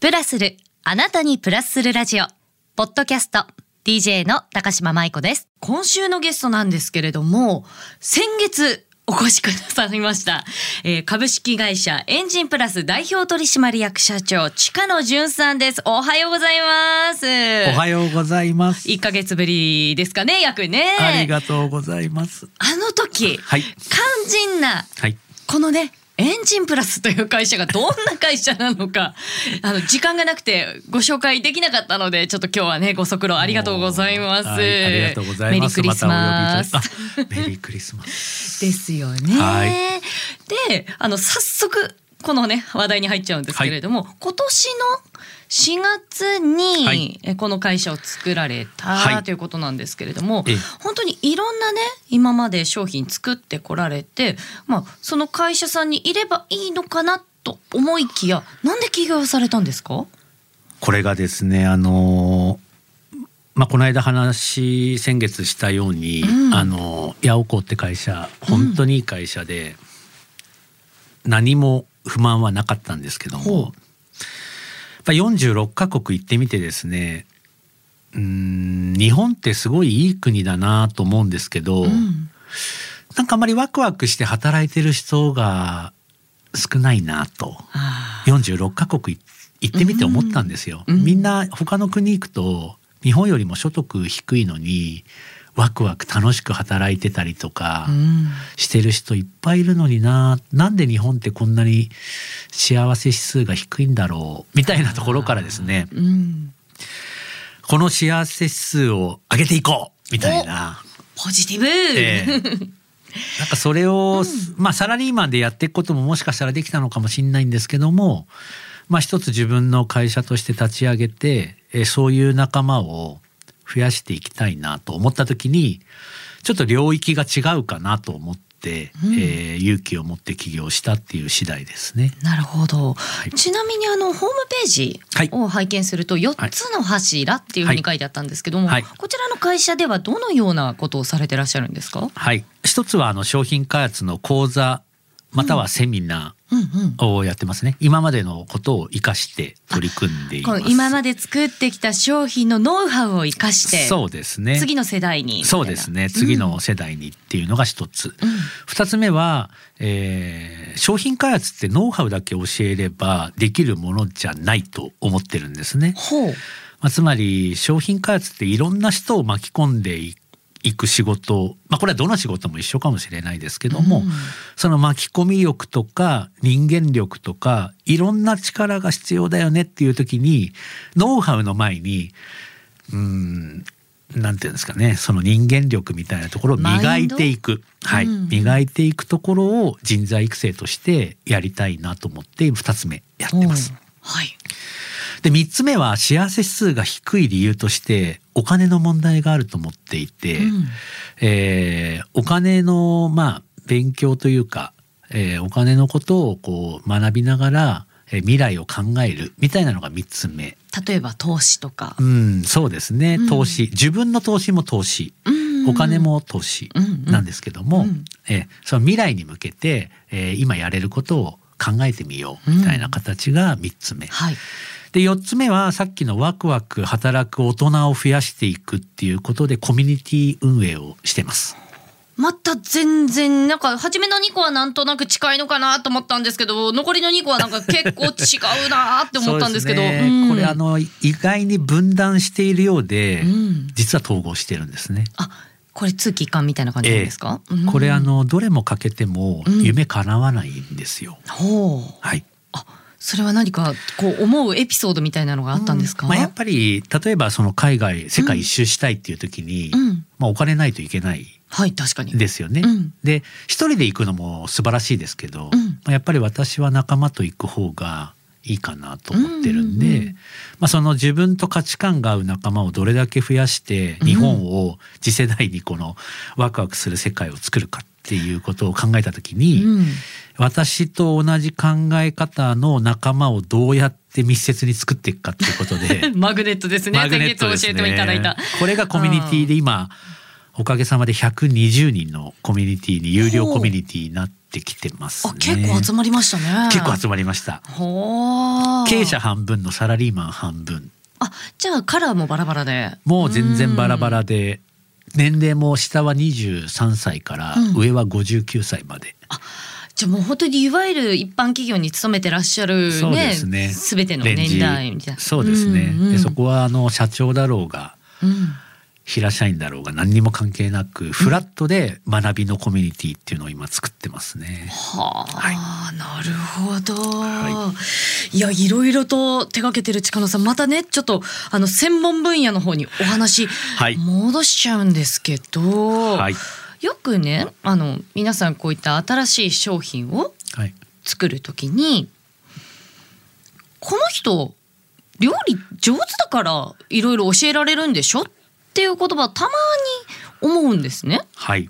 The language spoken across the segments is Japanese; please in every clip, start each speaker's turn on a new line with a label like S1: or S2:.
S1: プラスる、あなたにプラスするラジオ。ポッドキャスト、DJ の高島舞子です。今週のゲストなんですけれども、先月、お越しくださいました、えー株式会社エンジンプラス代表取締役社長近野淳さんですおはようございます
S2: おはようございます。
S1: 1ヶ月ぶりですかね約ね
S2: ありがとうございます。
S1: あの時、
S2: はい
S1: 肝心な
S2: はい。
S1: このねエンジンプラスという会社がどんな会社なのか あの時間がなくてご紹介できなかったのでちょっと今日はねご足労ありがとうございます。
S2: はいありがとうございます。
S1: メリークリスマス。
S2: まメリークリスマス。
S1: ですよね。
S2: はい
S1: であの早速このね話題に入っちゃうんですけれども、今年の4月に、
S2: はい。
S1: えこの会社を作られた、
S2: はい。
S1: ということなんですけれども
S2: ええ。
S1: 本当にいろんなね今まで商品作ってこられて、まあ、その会社さんにいればいいのかなと思いきやなんで起業されたんですか？
S2: これがですね、あのーまあこの間話先月したように、
S1: うん。
S2: あのヤオコーって会社本当にいい会社で、何も不満はなかったんですけども、やっぱ46カ国行ってみてですね。うーん日本ってすごいいい国だなと思うんですけど、
S1: うん
S2: なんかあんまりワクワクして働いてる人が少ないなと
S1: あ
S2: 46カ国い行ってみて思ったんですよ。
S1: うん
S2: みんな他の国行くと日本よりも所得低いのにワクワク楽しく働いてたりとか
S1: ーうん。
S2: してる人いっぱいいるのにな。なんで日本ってこんなに幸せ指数が低いんだろうみたいなところからですね。
S1: うん。
S2: この幸せ指数を上げていこうみたいな。
S1: ポジティブ、
S2: ええ。なんかそれを、まあサラリーマンでやっていくことももしかしたらできたのかもしれないんですけども、まあ一つ自分の会社として立ち上げて、えーそういう仲間を増やしていきたいなと思った時に、ちょっと領域が違うかなと思って、
S1: うん。
S2: えー勇気を持って起業したっていう次第ですね。
S1: なるほど、
S2: い。
S1: ちなみにあのホームページ
S2: はい。
S1: を拝見すると4つの柱っていうふうに書いてあったんですけども、
S2: はい。
S1: こちらの会社ではどのようなことをされてらっしゃるんですか？
S2: はい。一つはあの商品開発の講座、またはセミナ
S1: うんうん
S2: ーをやってますね。今までのことを活かして取り組んでいます。
S1: 今まで作ってきた商品のノウハウを生かして
S2: そうですね。
S1: 次の世代に
S2: そうですね。次の世代にっていうのが一つ、
S1: うん。
S2: 二つ目は、えー商品開発ってノウハウだけ教えればできるものじゃないと思ってるんですね、
S1: ほう。
S2: まあ、つまり商品開発っていろんな人を巻き込んでいいく仕事まあこれはどの仕事も一緒かもしれないですけども、
S1: うん。
S2: その巻き込み力とか人間力とかいろんな力が必要だよねっていう時にノウハウの前にうーんなんていうんですかねその人間力みたいなところを磨いていく、はい。
S1: うん。
S2: 磨いていくところを人材育成としてやりたいなと思って2つ目やってます。
S1: はい
S2: で3つ目は幸せ指数が低い理由としてお金の問題があると思っていて、
S1: うん。
S2: えーお金のまあ勉強というか、えーお金のことをこう学びながら、えー未来を考えるみたいなのが3つ目。
S1: 例えば投資とか。
S2: う、ん、そうですね。
S1: うん。
S2: 投資、自分の投資も投資。
S1: うん。
S2: お金も投資なんですけども、
S1: うん。
S2: えーその未来に向けて、えー今やれることを考えてみようみたいな形が3つ目。
S1: はい
S2: で4つ目はさっきのワクワク働く大人を増やしていくっていうことでコミュニティ運営をしてます。
S1: また全然なんか初めの2個はなんとなく近いのかなと思ったんですけど残りの2個はなんか結構違うなって思ったんですけど。
S2: ね。
S1: うん。
S2: これあの意外に分断しているようで、
S1: うん。
S2: 実は統合してるんですね。
S1: あこれ通期一貫みたいな感じですか、うん。
S2: これあのどれもかけても
S1: うん。
S2: 夢叶わないんですよ。はい。
S1: あそれは何かこう思うエピソードみたいなのがあったんですか、
S2: まあ、やっぱり例えばその海外世界一周したいっていう時に、
S1: うん。
S2: まあ、お金ないといけない。
S1: はい確かに。
S2: ですよね。
S1: うん。
S2: で一人で行くのも素晴らしいですけど、やっぱり私は仲間と行く方がいいかなと思ってるんで、
S1: うんうんうん。
S2: まあ、その自分と価値観が合う仲間をどれだけ増やして日本を次世代にこのワクワクする世界を作るかっていうことを考えた時に、
S1: うん
S2: 私と同じ考え方の仲間をどうやって密接に作っていくかっていうことで
S1: マグネットですね
S2: マグネット
S1: 教えていただいた
S2: ね。これがコミュニティで今おかげさまで120人のコミュニティに有料コミュニティになってきてますね。
S1: あ結構集まりましたね。
S2: 結構集まりました。経営者半分のサラリーマン半分。
S1: あじゃあカラーもバラバラで。
S2: もう全然バラバラで、年齢も下は23歳から
S1: うん
S2: 上は59歳まで。
S1: じゃあもう本当にいわゆる一般企業に勤めてらっしゃる
S2: そうで
S1: ね
S2: すね。
S1: 全ての年代みたいな。
S2: そうですね。
S1: うんうん
S2: でそこはあの社長だろうが。
S1: うん
S2: 平社員だろうが何にも関係なくフラットで学びのコミュニティっていうのを今作ってますね。
S1: はあ、
S2: はい。
S1: なるほど、、
S2: はい。
S1: やいろいろと手掛けてる近野さんまたねちょっとあの専門分野の方にお話
S2: はい。
S1: 戻しちゃうんですけど、
S2: はい。
S1: よくねあの皆さんこういった新しい商品を
S2: はい。
S1: 作るときにこの人料理上手だからいろいろ教えられるんでしょっていう言葉たまに思うんですね。
S2: はい。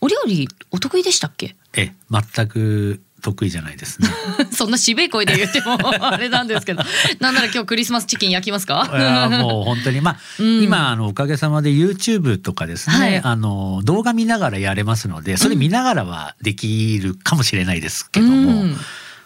S1: お料理お得意でしたっけ？
S2: え全く得意じゃないですね。
S1: そんな渋い声で言ってもあれなんですけど。なんなら今日クリスマスチキン焼きますか？
S2: もう本当に。まあ、
S1: うん。
S2: 今あのおかげさまで YouTube とかですね、
S1: はい。
S2: あの動画見ながらやれますのでそれ見ながらはできるかもしれないですけども、
S1: うん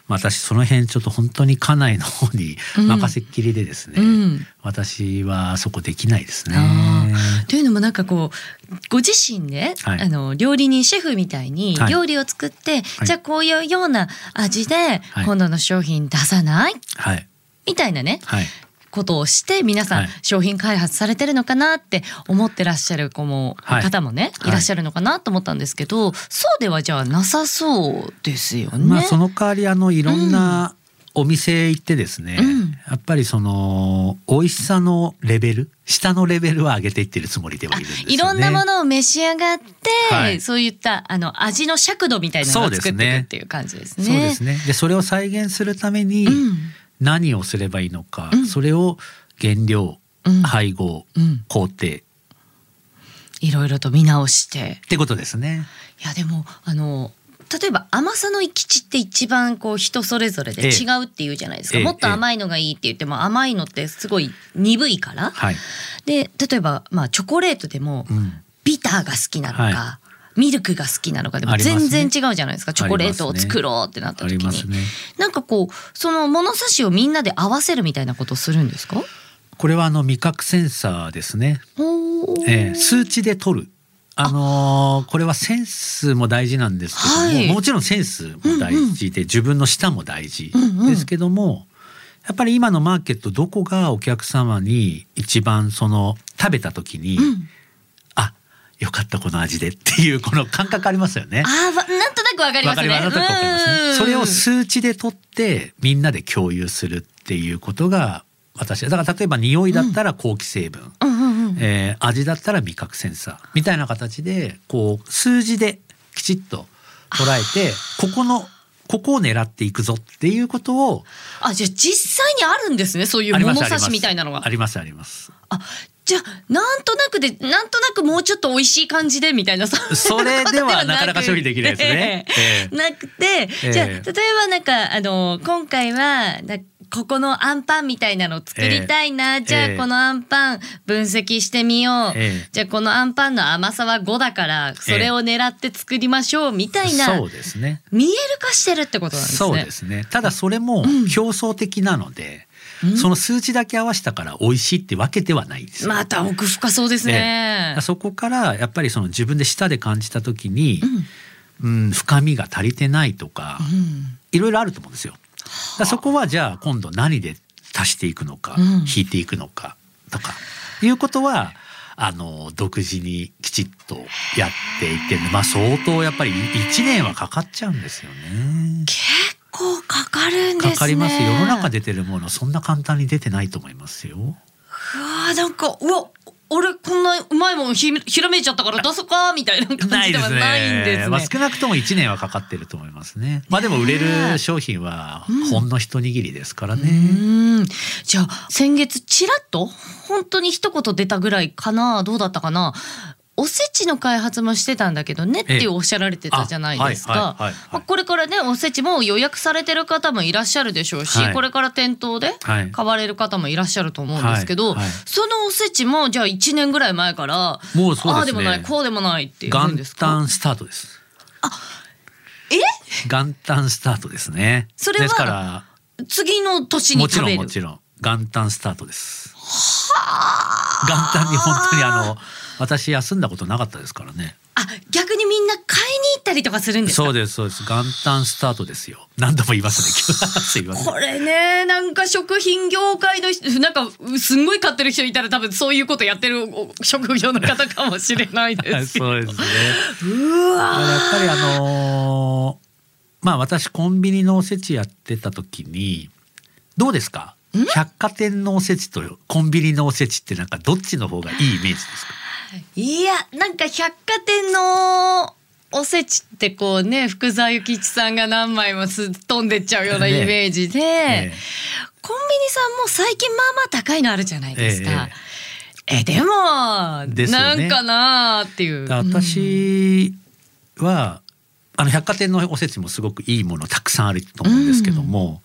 S2: 私その辺ちょっと本当に家内の方に任せっきりでですね、
S1: うん。
S2: 私はそこできないですね。
S1: あというのもなんかこうご自身で、
S2: はい。
S1: あの料理人シェフみたいに
S2: はい。
S1: 料理を作って、
S2: い。
S1: じゃあこういうような味で
S2: はい。
S1: 今度の商品出さない、
S2: はい。
S1: みたいなね。
S2: はい
S1: ことをして皆さん
S2: はい
S1: 商品開発されてるのかなって思ってらっしゃる子も、
S2: はい
S1: 方もね
S2: はい
S1: いらっしゃるのかなと思ったんですけど、そうではじゃあなさそうですよね。
S2: まあその代わりあのいろんなお店行ってですね、
S1: うん
S2: やっぱりその美味しさのレベル下のレベルは上げていってるつもりではいるんですよね。
S1: いろんなものを召し上がって、
S2: はい
S1: そういったあの味の尺度みたいなのを作っていくっていう感じですね。
S2: そうですね。でそれを再現するために
S1: うん
S2: 何をすればいいのか、
S1: うん。
S2: それを原料、
S1: うん。
S2: 配合、
S1: うん。
S2: 工程。っ
S1: いろいろと見直して。
S2: てことですね。
S1: いやでもあの例えば甘さの行き地って一番こう人それぞれで
S2: ええ。
S1: 違うっていうじゃないですか、
S2: ええ
S1: もっと甘いのがいいって言っても甘いのってすごい鈍いから、
S2: はい。
S1: で例えばまあチョコレートでも
S2: うん。
S1: ビターが好きなのか、
S2: は
S1: ミルクが好きなのかでも全然違うじゃないですか。チョコレートを作ろうってなった
S2: あ
S1: 時に、
S2: ね。
S1: なんかこうその物差しをみんなで合わせるみたいなことをするんですか？
S2: これはあの味覚センサーですね。えー数値で取る。あ。のーこれはセンスも大事なんですけども、
S1: はい。
S2: もちろんセンスも大事で、自分の舌も大事
S1: うんうん。
S2: ですけども、やっぱり今のマーケットどこがお客様に一番その食べた時に、
S1: うん。
S2: あよかったこの味でっていうこの感覚ありますよね。
S1: あーわなんとなくわかりますね。
S2: わかります。ね。
S1: うん
S2: それを数値で取ってみんなで共有するっていうことが私はだから例えば匂いだったら好気成分、えー味だったら味覚センサーみたいな形でこう数字できちっと捉えてここのここを狙っていくぞっていうことを
S1: あじゃあ実際にあるんですねそういう物差しみたいなのが
S2: あ。りますあります。
S1: あじゃあなんとなくでなんとなくもうちょっと美味しい感じでみたいなさ
S2: それではなかなか処理できないですね。ええ。
S1: なくて、
S2: え
S1: じゃあ例えばなんかあの今回はなここのアンパンみたいなの作りたいな、じゃあ
S2: ええ
S1: このアンパン分析してみよう、
S2: ええ。
S1: じゃあこのアンパンの甘さは5だからそれを狙って作りましょうみたいな、
S2: そうですね。
S1: 見える化してるってことなんですね。
S2: そうですね。ただそれも競争的なので、
S1: うん
S2: その数値だけ合わせたから美味しいってわけではないんですよ。
S1: また奥深そうですね。
S2: そこからやっぱりその自分で舌で感じた時に、うん、深みが足りてないとか、
S1: うん
S2: いろいろあると思うんですよ。そこはじゃあ今度何で足していくのか、
S1: うん
S2: 引いていくのかとかいうことはあの独自にきちっとやっていってまあ相当やっぱり1年はかかっちゃうんですよね。
S1: かかるんですね。
S2: かかります世の中出てるものそんな簡単に出てないと思いますよ。
S1: うわーなんかうわ俺こんなうまいもんひひらめいちゃったから出そうかみたいな感じではないんですね。
S2: まあ、少なくとも1年はかかってると思いますね。まあでも売れる商品はほんの一握りですからね。
S1: うんじゃあ先月ちらっと本当に一言出たぐらいかなどうだったかなおせちの開発もしてたんだけどねっておっしゃられてたじゃないですか。これからねおせちも予約されてる方もいらっしゃるでしょうし、
S2: はい。
S1: これから店頭で
S2: はい。
S1: 買われる方もいらっしゃると思うんですけど、
S2: はいはい。
S1: そのおせちもじゃあ1年ぐらい前から
S2: もうそうですね。
S1: ああでもないこうでもないって言うん
S2: 元
S1: ですか？
S2: 旦スタートです。
S1: え？
S2: 元旦スタートですね。
S1: それは
S2: ですから
S1: 次の年に
S2: もちろん
S1: 食べる
S2: もちろん。元旦スタートです。元旦に本当にあの私休んだことなかったですからね。
S1: あ逆にみんな買いに行ったりとかするんですか？
S2: そうですそうです元旦スタートですよ。何度も言いますね。すいません。
S1: これねなんか食品業界の人なんかすんごい買ってる人いたら多分そういうことやってるお職業の方かもしれないです
S2: そうですね。
S1: うわ
S2: やっぱりあのーまあ私コンビニのおせちやってた時にどうですか？百貨店のおせちとコンビニのおせちってなんかどっちの方がいいイメージですか？
S1: い。やなんか百貨店のおせちってこうね福沢諭吉さんが何枚もすっ飛んでっちゃうようなイメージで、
S2: え
S1: コンビニさんも最近まあまあ高いのあるじゃないですか。えでも
S2: ですよね。
S1: なんかなーっていう。
S2: え私はあの百貨店のおせちもすごくいいものたくさんあると思うんですけども、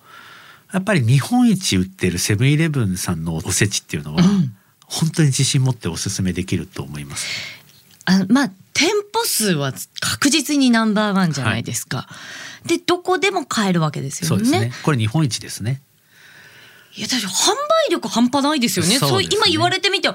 S2: やっぱり日本一売ってるセブンイレブンさんのおせちっていうのは、
S1: うん
S2: 本当に自信持っておすすめできると思います。
S1: あまあ店舗数は確実にナンバーワンじゃないですか。でどこでも買えるわけですよね。
S2: ね。これ日本一ですね。
S1: いやだって販売力半端ないですよね。
S2: そうね
S1: 今言われてみて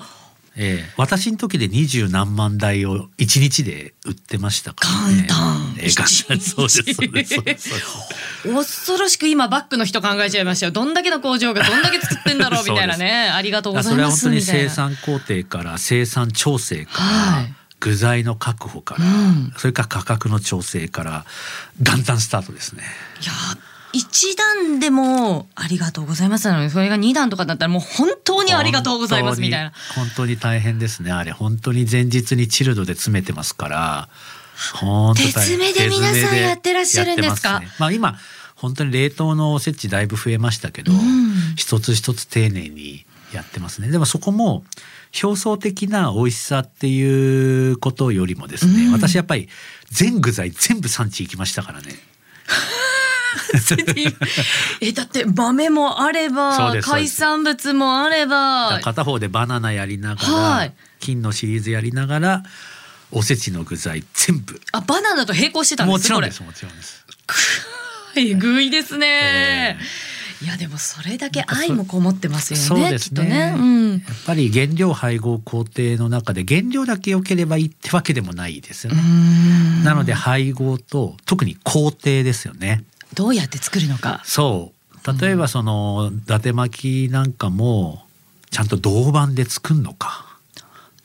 S2: ええ私の時で二十何万台を一日で売ってましたからね。
S1: 元旦
S2: ええ元旦
S1: 一日
S2: そうですそうですそうですそうです。
S1: 恐ろしく今バックの人考えちゃいましたよ。どんだけの工場がどんだけ作ってんだろう みたいなね。ありがとうございます
S2: それは本当に。生産工程から生産調整から、
S1: はい
S2: 具材の確保から、
S1: うん
S2: それから価格の調整から元旦スタートですね。
S1: いや一段でもありがとうございますなのにそれが二段とかだったらもう本当にありがとうございますみたいな。
S2: 本当に大変ですね。あれ本当に前日にチルドで詰めてますから。
S1: 手詰めで皆さんやってらっしゃるんですか？
S2: ねまあ今本当に冷凍のおせちだいぶ増えましたけど、
S1: うん。
S2: 一つ一つ丁寧にやってますね。でもそこも表層的な美味しさっていうことよりもですね、
S1: うん。
S2: 私やっぱり全具材全部産地行きましたからね
S1: えだって豆もあれば海産物もあれば。
S2: 片方でバナナやりながら、
S1: はい。
S2: 金のシリーズやりながらおせちの具材全部。
S1: あバナナと並行してたんです
S2: もちろんですもちろんです。
S1: えぐいですね、
S2: え
S1: いやでもそれだけ愛もこもってますよ
S2: そう
S1: ね
S2: ですね。
S1: きっとね、うん。
S2: やっぱり原料配合工程の中で原料だけ良ければいいってわけでもないですよね。なので配合と特に工程ですよね。
S1: どうやって作るのか
S2: そう例えばその伊達巻きなんかもちゃんと銅板で作るのか。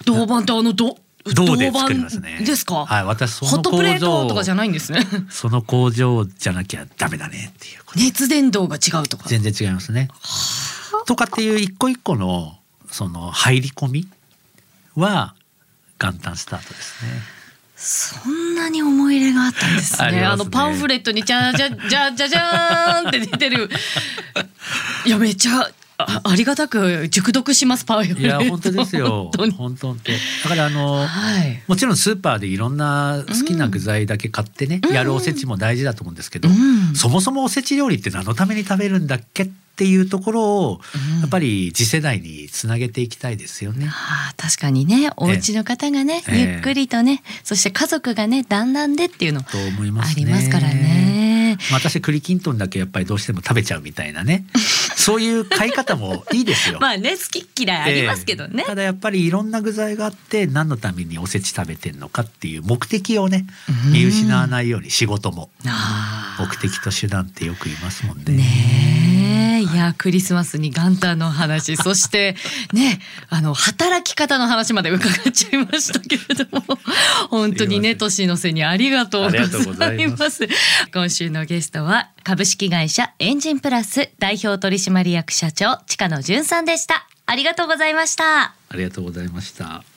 S1: 銅板ってあのど
S2: 銅で作りますね。
S1: ですか、
S2: はい、私その工場
S1: トとかじゃないんですね
S2: その工場じゃなきゃダメだねっていう。
S1: 熱伝導が違うとか
S2: 全然違いますね。とかっていう一個一個のその入り込みは元旦スタートですね。
S1: そんなに思い入れがあったんですね。
S2: あね
S1: あのパンフレットにじゃじゃじゃじゃじゃーんって出てる。いやめっちゃあありがたく熟読しますパンフレット。
S2: いや本当ですよ。
S1: 本当に
S2: 本当。だからあの
S1: はい。
S2: もちろんスーパーでいろんな好きな具材だけ買ってね、やるおせちも大事だと思うんですけど、
S1: うん
S2: そもそもおせち料理って何のために食べるんだっけっていうところを、
S1: うん
S2: やっぱり次世代につなげていきたいですよね。
S1: ああ確かにねお家の方がね、
S2: ええ
S1: ゆっくりとねそして家族がねだんだんでっていうのあ。りますからね。
S2: まあ私栗きんとんだけやっぱりどうしても食べちゃうみたいなね そういう買い方もいいですよ。
S1: まあね好き嫌いありますけどね
S2: ええ。ただやっぱりいろんな具材があって何のためにおせち食べてんのかっていう目的をね
S1: うん
S2: 見失わないように仕事も
S1: あ
S2: 目的と手段ってよく言いますもんね。
S1: あねやクリスマスに元旦の話 そしてねあの働き方の話まで伺っちゃいましたけれども 本当にね年の瀬にありがとうござい
S2: ます。
S1: 今週のゲストは株式会社エンジンプラス代表取締役社長近野淳さんでした。ありがとうございました。
S2: ありがとうございました。